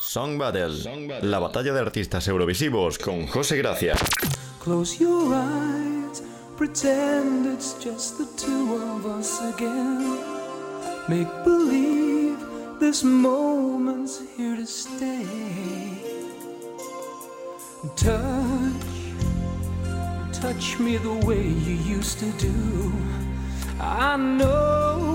Song Battle, la batalla de artistas eurovisivos con José Gracia. Close your eyes, pretend it's just the two of us again. Make believe this moment's here to stay. Touch, touch me the way you used to do. I know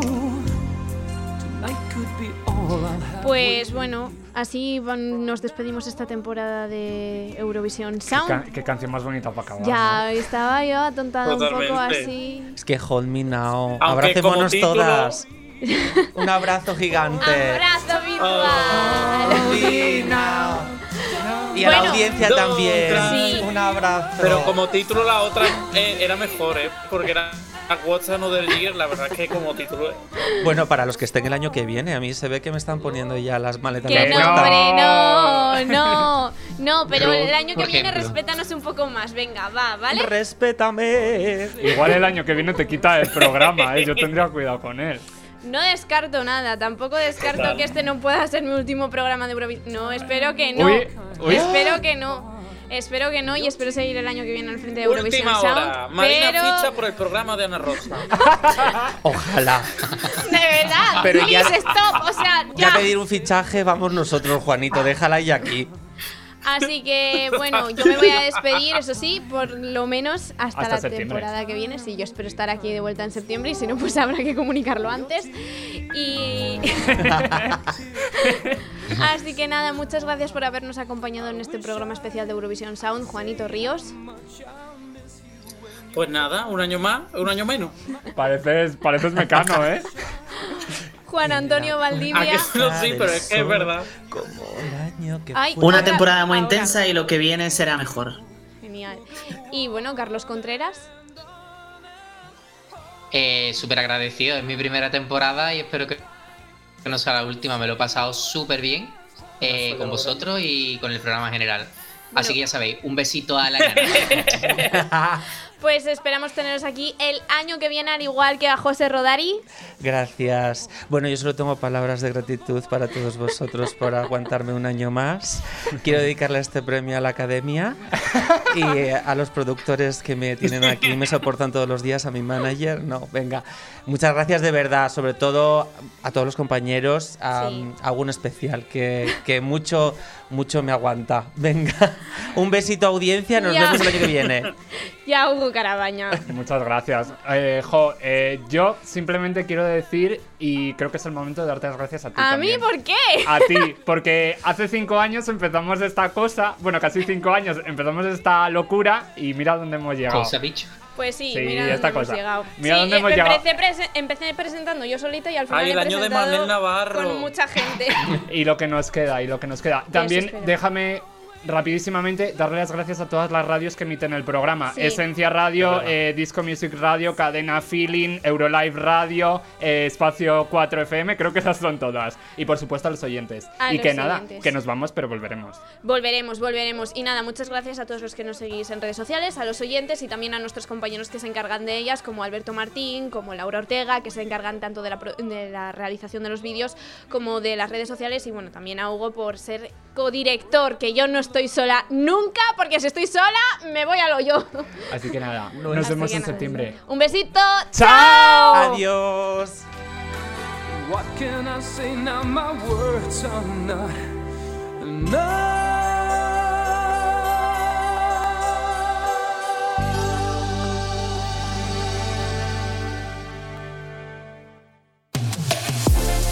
tonight could be all I'll have. Pues bueno, así van- nos despedimos esta temporada de Eurovisión Qué, Sound. ca- qué canción más bonita para acabar. Ya estaba yo atontada un poco Totalmente. así. Es que hold me now. Aunque como Abracémonos título- todas. Un abrazo gigante. Abrazo virtual. Now. Y a la audiencia también. cry. Un abrazo. Pero como título la otra eh, era mejor, ¿eh? Porque era What's Another Year, la verdad es que como título... eh, Bueno, para los que estén el año que viene, a mí se ve que me están poniendo ya las maletas en no, la puerta. hombre, no, no, no, pero Ro, el año que viene ejemplo. respétanos un poco más, venga, va, ¿vale? Respétame. Igual el año que viene te quita el programa, ¿eh? Yo tendría cuidado con él. No descarto nada, tampoco descarto que este no pueda ser mi último programa de Eurovisión. No, espero que no. Uy, uy. Espero que no. Espero que no y espero seguir el año que viene al frente de Eurovisión Última hora. Sound. Marina pero ficha por el programa de Ana Rosa. Ojalá. de verdad, Pero please ya- stop, o sea, Ya ya. pedir un fichaje, vamos nosotros, Juanito, déjala ya aquí. Así que bueno, yo me voy a despedir, eso sí, por lo menos hasta, Hasta la septiembre. temporada que viene. Sí, yo espero estar aquí de vuelta en septiembre y si no, pues habrá que comunicarlo antes. Y. Así que nada, muchas gracias por habernos acompañado en este programa especial de Eurovisión Sound, Juanito Ríos. Pues nada, un año más, un año menos. Pareces, pareces mecano, ¿eh? Juan Antonio ¿A Valdivia. no? Sí, pero es que es verdad. Como el año que Ay. Una ahora- temporada muy ahora. intensa y lo que viene será mejor. Genial. Y bueno, Carlos Contreras. Eh, súper agradecido, es mi primera temporada y espero que, no sea la última. Me lo he pasado súper bien eh, con vosotros y con el programa en general. Así que ya sabéis, un besito a la. Pues esperamos teneros aquí el año que viene, al igual que a José Rodari. Gracias. Bueno, yo solo tengo palabras de gratitud para todos vosotros por aguantarme un año más. Quiero dedicarle este premio a la academia y a los productores que me tienen aquí me soportan todos los días, a mi manager. No, venga. Muchas gracias de verdad, sobre todo a todos los compañeros, a, Sí. a algún especial que, que mucho, mucho me aguanta. Venga, un besito audiencia, nos Ya. vemos el año que viene. Ya Hugo Carabaña. Muchas gracias. Eh, jo, eh, yo simplemente quiero decir, y creo que es el momento de darte las gracias a ti. ¿A mí por qué? A ti, porque hace cinco años empezamos esta cosa, bueno, casi cinco años empezamos esta locura y mira dónde hemos llegado. Cosa dicho. Pues sí, Sí, mira dónde esta hemos cosa. llegado. Mira Sí, dónde hemos empecé, llegado. prese- empecé presentando yo solita y al final Ay, el he año de Manel Navarro. con mucha gente. Y lo que nos queda, y lo que nos queda. También déjame rapidísimamente, darle las gracias a todas las radios que emiten el programa. Sí. Esencia Radio, eh, Disco Music Radio, Cadena Feeling, Eurolive Radio, eh, Espacio 4 FM, creo que esas son todas. Y por supuesto a los oyentes. A y los que nada, oyentes. que nos vamos, pero volveremos. Volveremos, volveremos. Y nada, muchas gracias a todos los que nos seguís en redes sociales, a los oyentes y también a nuestros compañeros que se encargan de ellas, como Alberto Martín, como Laura Ortega, que se encargan tanto de la, pro- de la realización de los vídeos como de las redes sociales. Y bueno, también a Hugo por ser codirector, que yo no estoy sola nunca, porque si estoy sola, me voy al hoyo. Así que nada, No nos Así vemos en nada. septiembre. Un besito. ¡Chao! Adiós. What can I say now? My words are not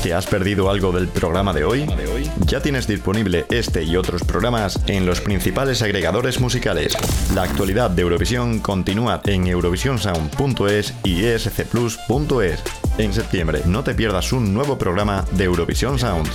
¿Te has perdido algo del programa de hoy? Ya tienes disponible este y otros programas en los principales agregadores musicales. La actualidad de Eurovisión continúa en eurovisionsound.es y escplus.es. En septiembre no te pierdas un nuevo programa de Eurovisión Sound.